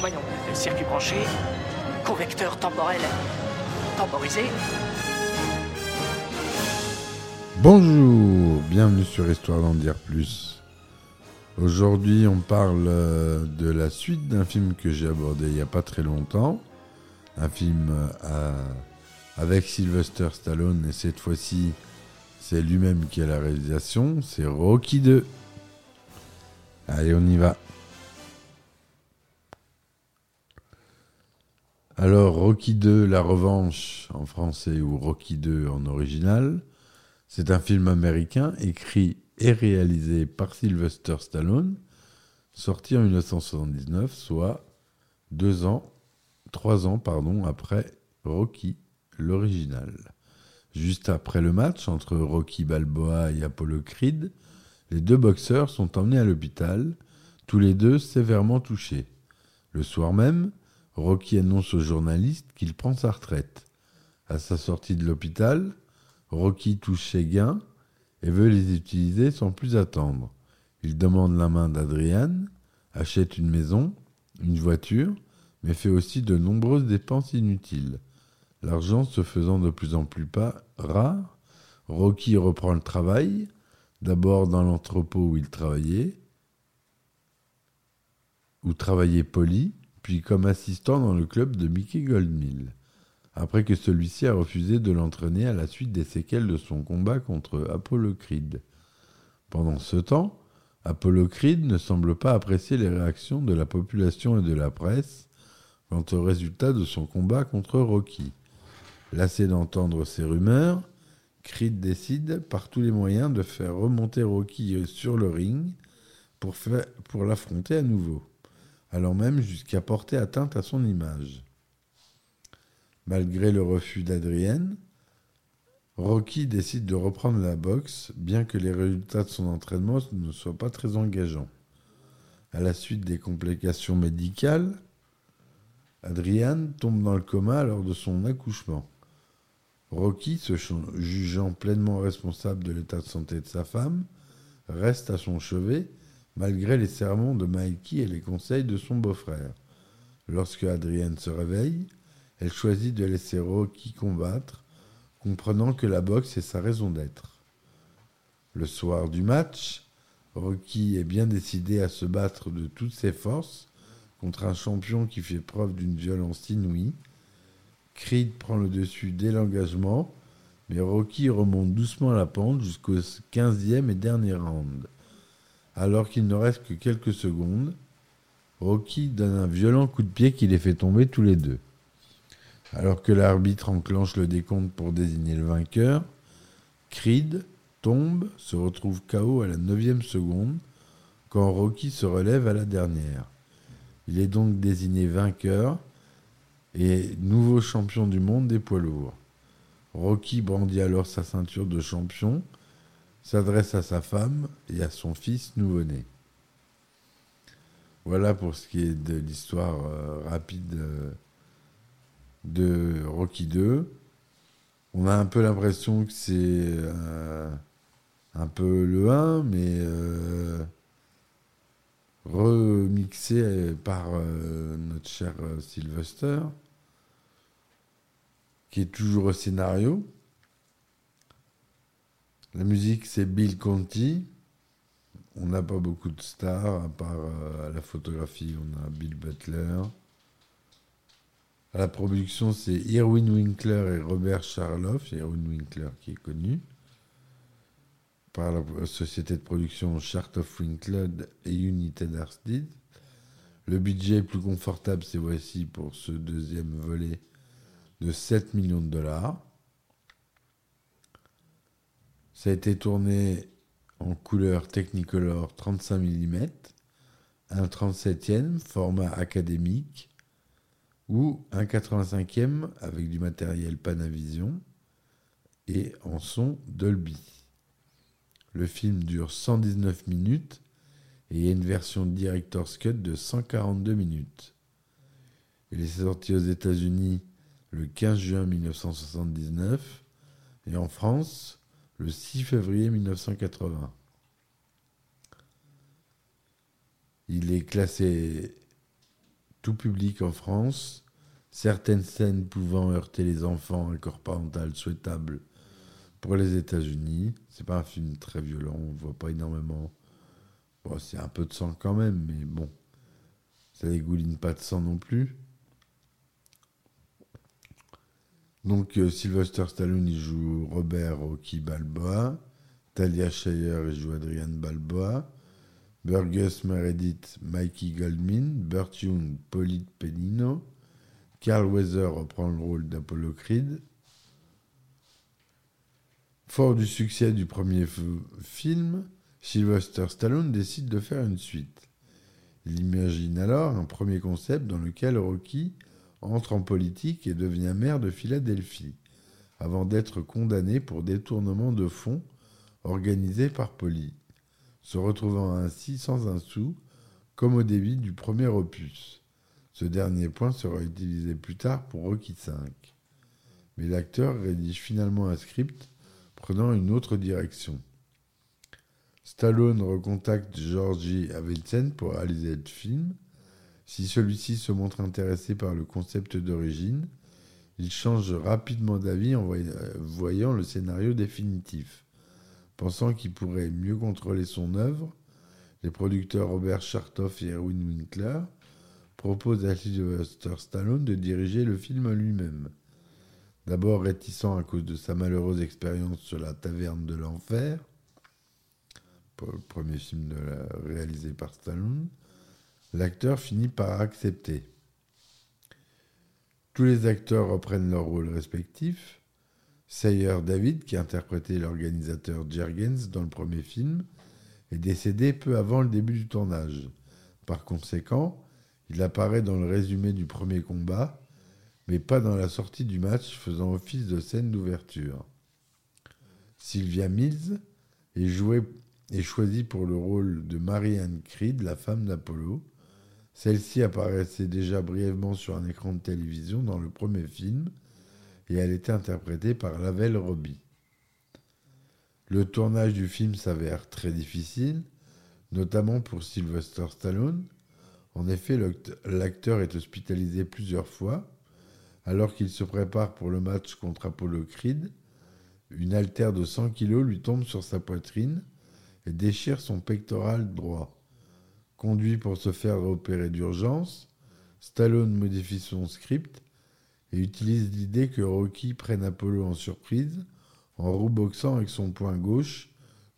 Voyons, circuit branché, convecteur temporel temporisé. Bonjour, bienvenue sur Histoire d'en dire plus. Aujourd'hui, on parle euh, de la suite d'un film que j'ai abordé il n'y a pas très longtemps. Un film euh, à- avec Sylvester Stallone, et cette fois-ci, c'est lui-même qui a la réalisation. C'est Rocky 2. Allez, on y va. Alors, Rocky 2, La Revanche en français ou Rocky 2 en original, c'est un film américain écrit et réalisé par Sylvester Stallone, sorti en 1979, soit deux ans, trois ans pardon, après Rocky, l'original. Juste après le match entre Rocky Balboa et Apollo Creed, les deux boxeurs sont emmenés à l'hôpital, tous les deux sévèrement touchés. Le soir même, Rocky annonce aux journalistes qu'il prend sa retraite. À sa sortie de l'hôpital, Rocky touche ses gains et veut les utiliser sans plus attendre. Il demande la main d'Adrian, achète une maison, une voiture, mais fait aussi de nombreuses dépenses inutiles. L'argent se faisant de plus en plus rare, Rocky reprend le travail, d'abord dans l'entrepôt où il travaillait, où travaillait Polly, puis comme assistant dans le club de Mickey Goldmill après que celui-ci a refusé de l'entraîner à la suite des séquelles de son combat contre Apollo. Pendant ce temps, Apollo ne semble pas apprécier les réactions de la population et de la presse quant au résultat de son combat contre Rocky. Lassé d'entendre ces rumeurs, Creed décide par tous les moyens de faire remonter Rocky sur le ring pour, l'affronter à nouveau, allant même jusqu'à porter atteinte à son image. Malgré le refus d'Adrienne, Rocky décide de reprendre la boxe, bien que les résultats de son entraînement ne soient pas très engageants. À la suite des complications médicales, Adrienne tombe dans le coma lors de son accouchement. Rocky, se jugeant pleinement responsable de l'état de santé de sa femme, reste à son chevet malgré les sermons de Mikey et les conseils de son beau-frère. Lorsque Adrienne se réveille, elle choisit de laisser Rocky combattre, comprenant que la boxe est sa raison d'être. Le soir du match, Rocky est bien décidé à se battre de toutes ses forces contre un champion qui fait preuve d'une violence inouïe. Creed prend le dessus dès l'engagement, mais Rocky remonte doucement la pente jusqu'au 15e et dernier round. Alors qu'il ne reste que quelques secondes, Rocky donne un violent coup de pied qui les fait tomber tous les deux. Alors que l'arbitre enclenche le décompte pour désigner le vainqueur, Creed tombe, se retrouve KO à la 9 seconde, quand Rocky se relève à la dernière. Il est donc désigné vainqueur et nouveau champion du monde des poids lourds. Rocky brandit alors sa ceinture de champion, s'adresse à sa femme et à son fils nouveau-né. Voilà pour ce qui est de l'histoire euh, rapide euh, de Rocky 2. On a un peu l'impression que c'est euh, un peu le 1, mais remixé par euh, notre cher euh, Sylvester, qui est toujours au scénario. La musique, c'est Bill Conti. On n'a pas beaucoup de stars, à part euh, la photographie, on a Bill Butler. À la production, c'est Irwin Winkler et Robert Charloff. Irwin Winkler qui est connu par la société de production Chart of Winkler et United Artists. Le budget plus confortable, c'est voici pour ce deuxième volet de 7 millions de dollars. Ça a été tourné en couleur Technicolor 35 mm, un 37e format académique ou un 85e avec du matériel Panavision et en son Dolby. Le film dure 119 minutes et il y a une version Director's Cut de 142 minutes. Il est sorti aux États-Unis le 15 juin 1979 et en France le 6 février 1980. Il est classé tout public en France, certaines scènes pouvant heurter les enfants, un corps parental souhaitable pour les États-Unis. C'est pas un film très violent, on voit pas énormément. Bon, c'est un peu de sang quand même, mais bon, ça dégouline pas de sang non plus. Donc euh, Sylvester Stallone joue Robert Rocky Balboa, Talia Shire il joue Adrian Balboa, Burgess Meredith Mikey Goldman, Burt Young Polite Penino, Carl Weather reprend le rôle d'Apollo Creed. Fort du succès du premier film, Sylvester Stallone décide de faire une suite. Il imagine alors un premier concept dans lequel Rocky entre en politique et devient maire de Philadelphie, avant d'être condamné pour détournement de fonds organisé par Polly, se retrouvant ainsi sans un sou, comme au début du premier opus. Ce dernier point sera utilisé plus tard pour Rocky V. Mais l'acteur rédige finalement un script prenant une autre direction. Stallone recontacte Georgi Avildsen pour réaliser le film, si celui-ci se montre intéressé par le concept d'origine, il change rapidement d'avis en voyant le scénario définitif. Pensant qu'il pourrait mieux contrôler son œuvre, les producteurs Robert Chartoff et Erwin Winkler proposent à Sylvester Stallone de diriger le film lui-même. D'abord réticent à cause de sa malheureuse expérience sur la taverne de l'enfer, le premier film réalisé par Stallone, l'acteur finit par accepter. Tous les acteurs reprennent leurs rôles respectifs. Sayer David, qui interprétait l'organisateur Jergens dans le premier film, est décédé peu avant le début du tournage. Par conséquent, il apparaît dans le résumé du premier combat, mais pas dans la sortie du match faisant office de scène d'ouverture. Sylvia Mills est, jouée, est choisie pour le rôle de Marianne Creed, la femme d'Apollo, celle-ci apparaissait déjà brièvement sur un écran de télévision dans le premier film et elle était interprétée par Lavelle Robbie. Le tournage du film s'avère très difficile, notamment pour Sylvester Stallone. En effet, l'acteur est hospitalisé plusieurs fois alors qu'il se prépare pour le match contre Apollo Creed. Une altère de 100 kg lui tombe sur sa poitrine et déchire son pectoral droit. Conduit pour se faire opérer d'urgence, Stallone modifie son script et utilise l'idée que Rocky prenne Apollo en surprise en rouboxant avec son poing gauche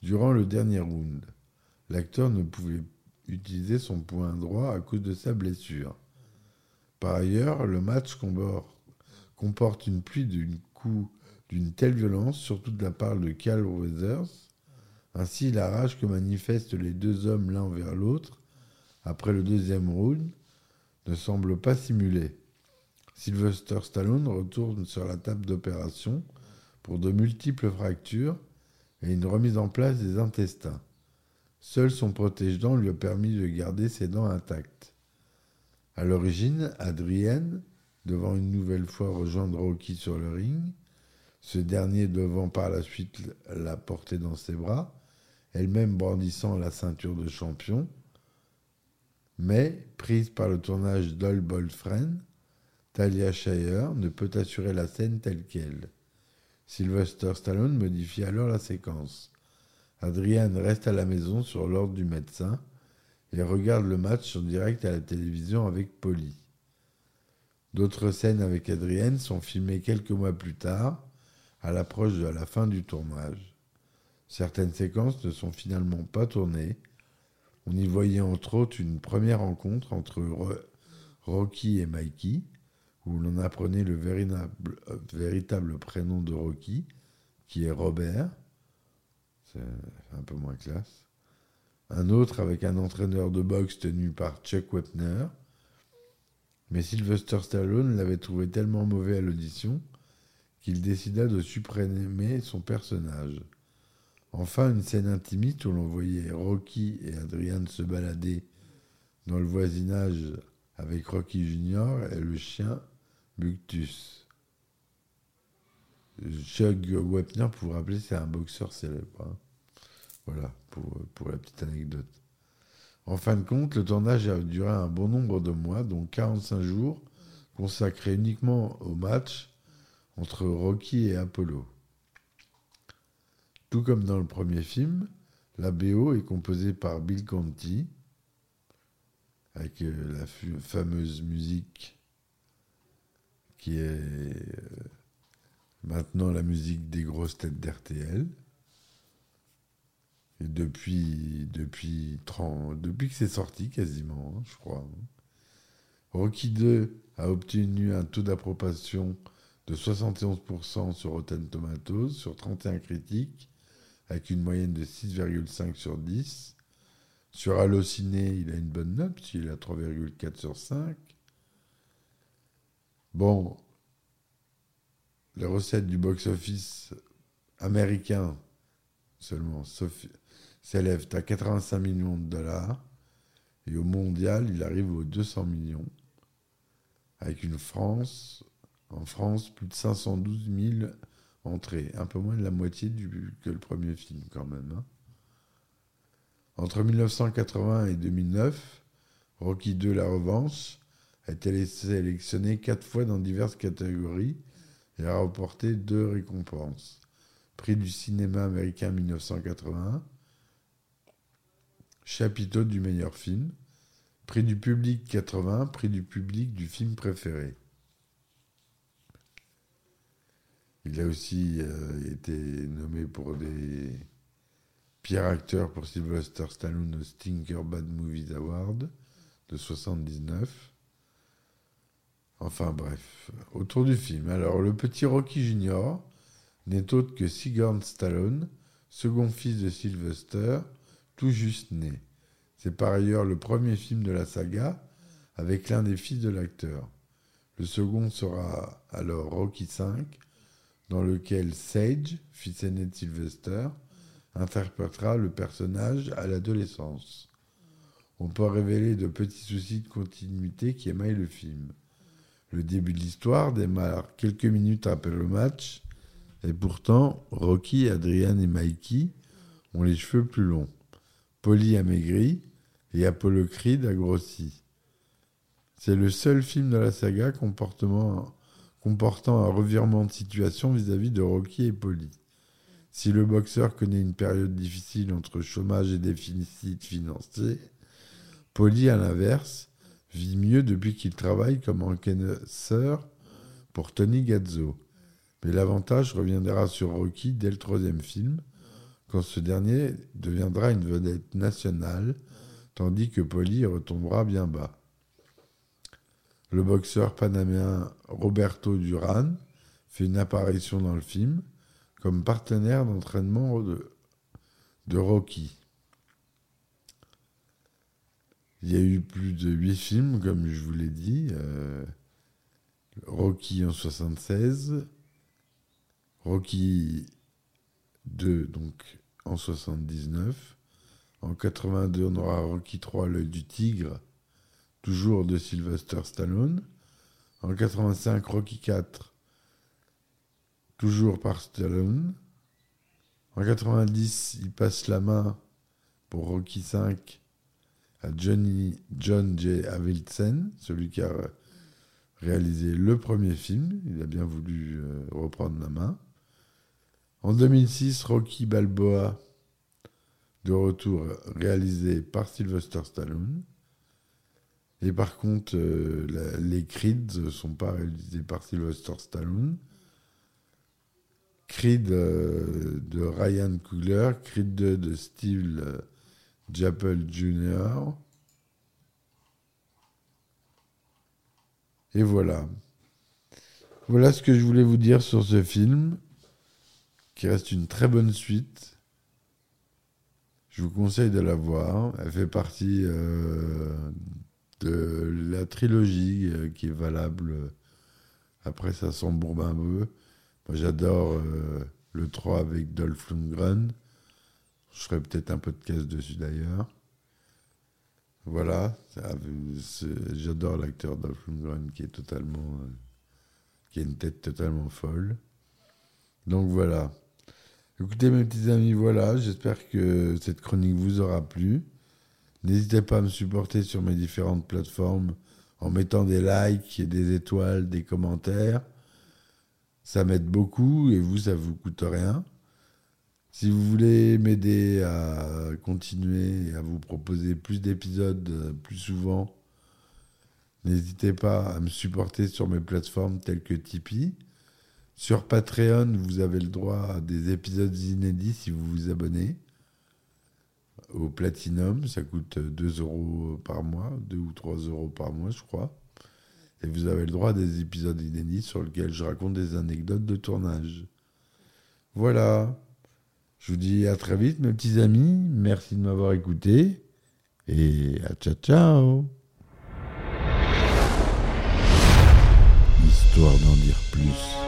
durant le dernier round. L'acteur ne pouvait utiliser son poing droit à cause de sa blessure. Par ailleurs, le match comporte une pluie d'une d'une telle violence, surtout de la part de Carl Weathers. Ainsi, la rage que manifestent les deux hommes l'un vers l'autre après le deuxième round, ne semble pas simulé. Sylvester Stallone retourne sur la table d'opération pour de multiples fractures et une remise en place des intestins. Seul son protège-dents lui a permis de garder ses dents intactes. À l'origine, Adrienne, devant une nouvelle fois rejoindre Rocky sur le ring, ce dernier devant par la suite la porter dans ses bras, elle-même brandissant la ceinture de champion, mais, prise par le tournage d'All Bold Talia Shire ne peut assurer la scène telle qu'elle. Sylvester Stallone modifie alors la séquence. Adrienne reste à la maison sur l'ordre du médecin et regarde le match en direct à la télévision avec Polly. D'autres scènes avec Adrienne sont filmées quelques mois plus tard, à l'approche de la fin du tournage. Certaines séquences ne sont finalement pas tournées on y voyait entre autres une première rencontre entre Rocky et Mikey, où l'on apprenait le véritable, prénom de Rocky, qui est Robert. C'est un peu moins classe. Un autre avec un entraîneur de boxe tenu par Chuck Wepner. Mais Sylvester Stallone l'avait trouvé tellement mauvais à l'audition qu'il décida de supprimer son personnage. Enfin, une scène intimiste où l'on voyait Rocky et Adrian se balader dans le voisinage avec Rocky Junior et le chien Buctus. Chuck Wepner, pour vous rappeler, c'est un boxeur célèbre. hein. Voilà, pour, pour la petite anecdote. En fin de compte, le tournage a duré un bon nombre de mois, dont 45 jours, consacrés uniquement au match entre Rocky et Apollo. Tout comme dans le premier film, la BO est composée par Bill Conti, avec euh, la fameuse musique qui est euh, maintenant la musique des grosses têtes d'RTL. Depuis, depuis, 30 depuis que c'est sorti quasiment, hein, je crois. Rocky 2 a obtenu un taux d'approbation de 71% sur Rotten Tomatoes, sur 31 critiques, avec une moyenne de 6,5 sur 10. Sur Allociné, il a une bonne note, puisqu'il a 3,4 sur 5. Bon, les recettes du box-office américain seulement sauf- s'élèvent à 85 millions de dollars. Et au mondial, il arrive aux 200 millions. Avec une France, en France, plus de 512 000 entrées. Un peu moins de la moitié que le premier film, quand même. hein. Entre 1980 et 2009, Rocky II La Revanche a été sélectionné quatre fois dans diverses catégories et a remporté deux récompenses. Prix du cinéma américain 1981, chapiteau du meilleur film, prix du public 80, prix du public du film préféré. Il a aussi euh, été nommé pour des pires acteurs pour Sylvester Stallone au Stinker Bad Movies Award de 79. Enfin bref, autour du film. Alors, le petit Rocky Junior n'est autre que Sigourney Stallone, second fils de Sylvester, tout juste né. C'est par ailleurs le premier film de la saga avec l'un des fils de l'acteur. Le second sera alors Rocky V, dans lequel Sage, fils aîné de Sylvester, interprétera le personnage à l'adolescence. On peut révéler de petits soucis de continuité qui émaillent le film. Le début de l'histoire démarre quelques minutes après le match, et pourtant, Rocky, Adrian et Mikey ont les cheveux plus longs. Polly a maigri et Apollo Creed a grossi. C'est le seul film de la saga comportant un revirement de situation vis-à-vis de Rocky et Polly. Si le boxeur connaît une période difficile entre chômage et déficit financier, Polly, à l'inverse, vit mieux depuis qu'il travaille comme encaisseur pour Tony Gazzo. Mais l'avantage reviendra sur Rocky dès le troisième film, quand ce dernier deviendra une vedette nationale, tandis que Polly retombera bien bas. Le boxeur panaméen Roberto Duran fait une apparition dans le film comme partenaire d'entraînement de, de Rocky. Il y a eu plus de huit films, comme je vous l'ai dit. euh, Rocky en 76, Rocky 2 donc en 79. En 82, on aura Rocky 3, l'œil du tigre, toujours de Sylvester Stallone. En 85, Rocky 4, toujours par Stallone. En 90, il passe la main pour Rocky 5 à John J. Avildsen, celui qui a réalisé le premier film. Il a bien voulu euh, reprendre la main. En 2006, Rocky Balboa, de retour, réalisé par Sylvester Stallone. Et par contre, euh, les Creed ne sont pas réalisés par Sylvester Stallone. Creed euh, de Ryan Coogler, Creed 2 de Steve Jappel Jr. Et voilà. Voilà ce que je voulais vous dire sur ce film, qui reste une très bonne suite. Je vous conseille de la voir. Elle fait partie euh, de la trilogie euh, qui est valable. Après, ça s'embourbe un peu. Moi, j'adore euh, le 3 avec Dolph Lundgren. Je ferai peut-être un caisse dessus d'ailleurs. Voilà. J'adore l'acteur Dolph Lundgren qui est totalement. qui a une tête totalement folle. Donc voilà. Écoutez mes petits amis, voilà, j'espère que cette chronique vous aura plu. N'hésitez pas à me supporter sur mes différentes plateformes en mettant des likes et des étoiles, des commentaires. Ça m'aide beaucoup et vous, ça vous coûte rien. Si vous voulez m'aider à continuer et à vous proposer plus d'épisodes euh, plus souvent, n'hésitez pas à me supporter sur mes plateformes telles que Tipeee. Sur Patreon, vous avez le droit à des épisodes inédits si vous vous abonnez. Au Platinum, ça coûte 2 euros par mois, 2 ou 3 euros par mois, je crois. Et vous avez le droit à des épisodes inédits sur lesquels je raconte des anecdotes de tournage. Voilà. Je vous dis à très vite, mes petits amis. Merci de m'avoir écouté. Et à ciao, ciao. Histoire d'en dire plus.